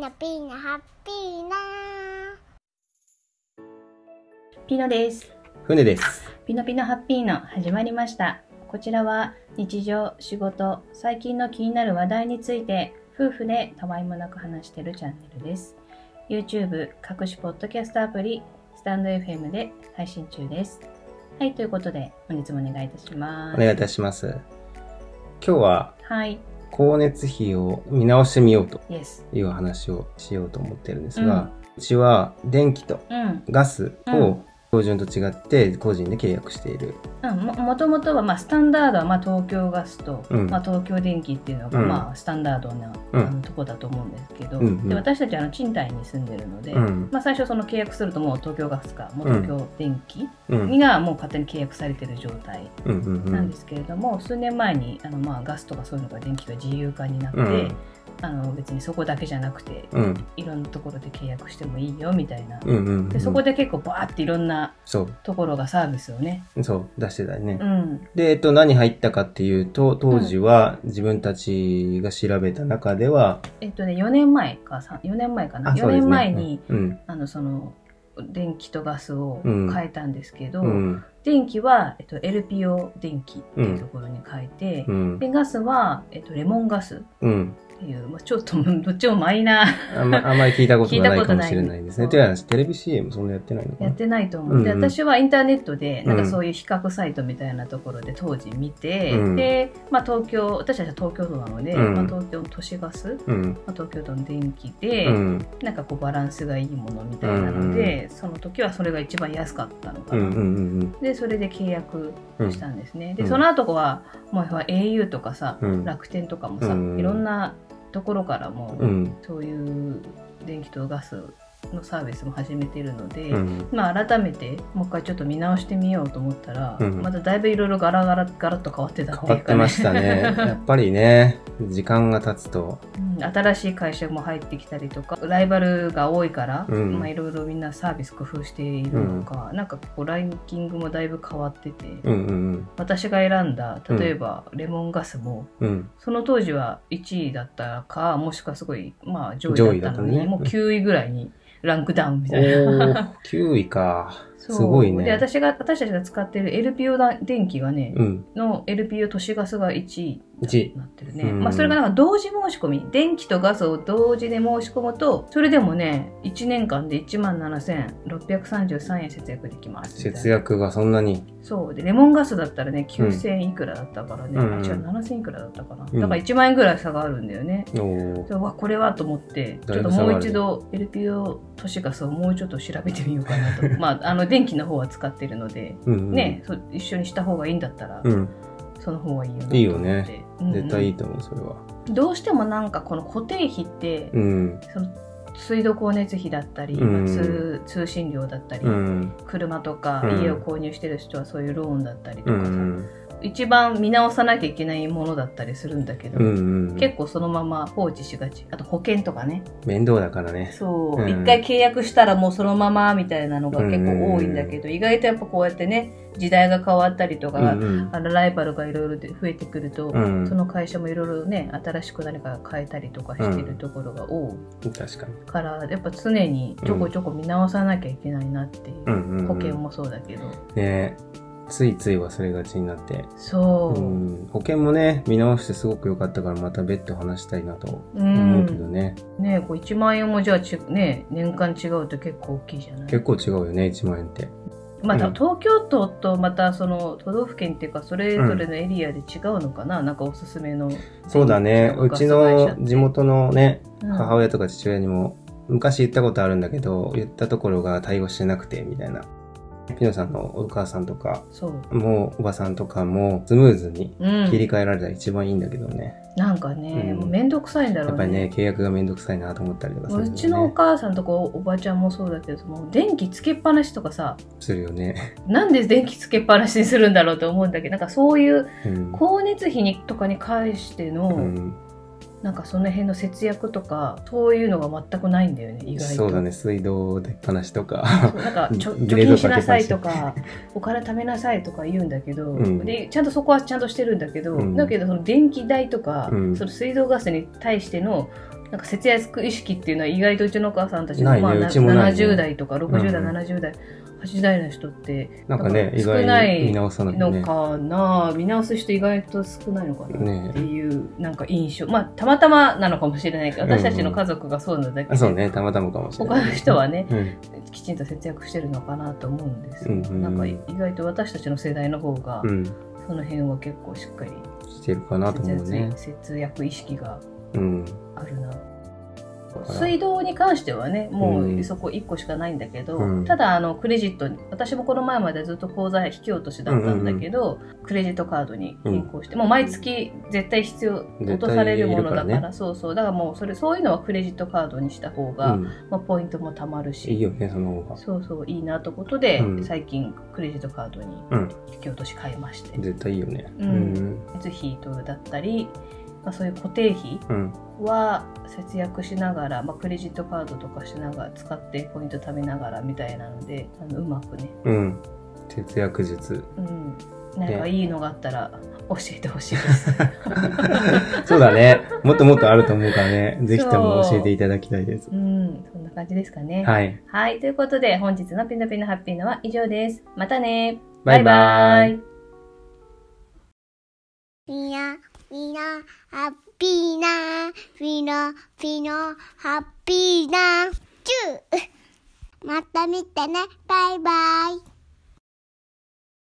ナピーナハッピーナピノです。船です。ピノピノハッピーノ始まりました。こちらは日常、仕事、最近の気になる話題について夫婦でたわいもなく話しているチャンネルです。YouTube、各種ポッドキャストアプリ、スタンド FM で配信中です。はい、ということで本日もお願いいたします。お願いいたします。今日ははい、光熱費を見直してみようと。いう話をしようと思ってるんですが、うちは電気とうん。ガスをうん標準と違って個人で契約している。うん、ももともとは、まあ、スタンダードは、まあ、東京ガスと、うんまあ、東京電気っていうのが、うんまあ、スタンダードな、うんあのとこだと思うんですけど、うんうんで私たちはあの賃貸に住んでるので、うんまあ、最初その契約するともう東京ガスかもう東京電気うん。がもう勝手に契約されてる状態。なんですけれども、数年前にあの、まあ、ガスとかそういうのが電気が自由化になって、うんあの別にそこだけじゃなくてうん。いろんなところで契約してもいいよみたいな。うんうんうん。でそこで結構バーっていろんなそところがサービスをね、う、そう、出してたよね。うん、で、えっと、何入ったかっていうと、当時は自分たちが調べた中では、えっとね、4年前か、さ4年前かな、4ね年前に、うん。あの、その、電気とガスをうん変えたんですけど、うん。電気は、えっと、LPO 電気っていうところに変えて、うん。で、ガスは、えっと、レモンガスっうん。ていう、まあ、ちょっと、どっちもマイナー。あんまあんまり聞いたことがない かもしれないですね。という話、テレビ CM そんなやってないのかな？やってないと思う。で、うんうん。私はインターネットで、なんかうんそういう比較サイトみたいなところで当時見て、うん。で、まあ、東京、私たちは東京都なので、うん。まあ、東京都市ガス、うん。まあ、東京都の電気で、うん。なんかこうバランスがいいものみたいなので、その時はそれが一番安かったのかな、うんうんうんでそれで契約うん。したんですね、うん。でその後はもう au とかさ、うん。楽天とかもさ、うん。いろんなところからも、うん。そういう電気とガスのサービスも始めてるので、うん。まあ改めてもう一回ちょっと見直してみようと思ったら、うんまただいぶいろいろガラガラガラッと変わってたって変わいうか、ね、ってましたね。やっぱりね、時間が経つと、うん新しい会社も入ってきたりとかライバルが多いから、うんまあ、いろいろみんなサービス工夫しているのか、なんかこうランキングもだいぶ変わってて、うんうん私が選んだ例えばレモンガスも、うん。うん。その当時は1位だったかもしくはすごい、まあ、上上位位だったのにねもう9位ぐらいにランクダウンみおたいな。ー、9位か。すごいね。で私が私たちが使っている LPO だ電気がね、うん。の LPO 都市ガスが1位1位。なってるね。うんまあそれがなんか同時申し込み。電気とガスを同時で申し込むと、それでもね、1年間で17,633円節約できます。節約がそんなに。そう。で、レモンガスだったらね、9000いくらだったからね。うんあ違う、7000いくらだったかな。うんだから1万円ぐらい差があるんだよね。うわ、これはと思って、ちだょっともう一度 LPO 都市ガスをもうちょっと調べてみようかなと。まあ、あの、電気の方は使ってるので、うんうん。ね、そう一緒にした方がいいんだったら、うん。その方がいいよなと思って。いいよねうんうん絶対いいと思う、それは。どうしてもなんかこの固定費って、うん。その水道光熱費だったり、うん通通信料だったり、うん。車とかうん家を購入してる人はそういうローンだったりとうかさ、ん。一番見直さなきゃいけないものだったりするんだけど、うんうん。結構そのまま放置しがち。あと保険とかね。面倒だからね。そう、うん。一回契約したらもうそのままみたいなのが結構多いんだけど、意外とやっぱこうやってね時代が変わったりとか、うんうん。あのライバルがいろいろで増えてくると、うん。その会社もいろいろね新しく何か変えたりとかしてるところが多い。確かに。から、やっぱ常にちょこちょこ見直さなきゃいけないなっていう、うんうんうん。保険もそうだけど。ねついつい忘れがちになって。そうう、ん。保険もね、見直してすごく良かったから、また別途話したいなとうん思うけどね。ねこう1万円もじゃあちね年間違うと結構大きいじゃない？結構違うよね、1万円って。またうん東京都とまたその都道府県っていうかそれぞれのエリアで違うのかな、なんかおすすめのそうだね。うちの地元のね、うん母親とか父親にも、昔言ったことあるんだけど、言ったところが対応してなくて、みたいな。ピノさんのお母さんとか、そう、もうおばさんとかも、スムーズにうん、切り替えられたら一番いいんだけどね。なんかね、うんもうめんどくさいんだろうねやっぱりね、契約がめんどくさいなと思ったりとかするよね。うちのお母さんとかおばちゃんもそうだけどもう電気つけっぱなしとかさするよね。なんで電気つけっぱなしにするんだろうと思うんだけどなんかそういううん。光熱費にとかに関しての、うんなんかその辺の節約とかそういうのが全くないんだよね意外と。そうだね、水道出っ放しとか。なんかちょ冷貯金しなさいとかお金貯めなさいとか言うんだけど、うん。でちゃんとそこはちゃんとしてるんだけど、うん。だけどその電気代とか、うん。その水道ガスに対してのなんか節約意識っていうのは意外とうちのお母さんたちの、まあ、ね。70代とか60代、うん70代80代の人ってなんかね、意少見直さないね。のかな、見直す人意外と少ないのかな？ねっていうなんか印象まあたまたまなのかもしれないけど私たちの家族がそうなだけで、あそうね、たまたまかもしれない。他の人はねうん。きちんと節約してるのかなと思うんですよ、うんうんなんか意外と私たちの世代の方が、うん。その辺は結構しっかりしてるかなと思うね。節約意識がうん。あるなから水道に関してはねもううん。そこ1個しかないんだけど、うん。ただあのクレジットに私もこの前までずっと口座引き落としだったんだけど、クレジットカードに変更して、もう毎月絶対必要落とされるものだから。絶対いるからそうそう。だからもうそれそういうのはクレジットカードにした方が、うん。まあ、ポイントもたまるし。いいよね、その方が。そうそういいなということで、うん。最近クレジットカードにうん。引き落とし買いまして、絶対いいよね。ううん。ん。月費とだったり、まあ、そういう固定費うん。は節約しながら、まあ、クレジットカードとかしながら使ってポイント貯めながらみたいなのであのうまくね、うん。節約術。うん、なんかいいのがあったら教えてほしいです。そうだね。もっともっとあると思うからね。ぜひとも教えていただきたいです。うん、そんな感じですかね。はい。はい、ということで本日のピノピノハッピーのは以上です。またねバイバイ。みん、な、ハッピーな、みんな、みんな、ハッピーな、チューまた見てね、バイバイ。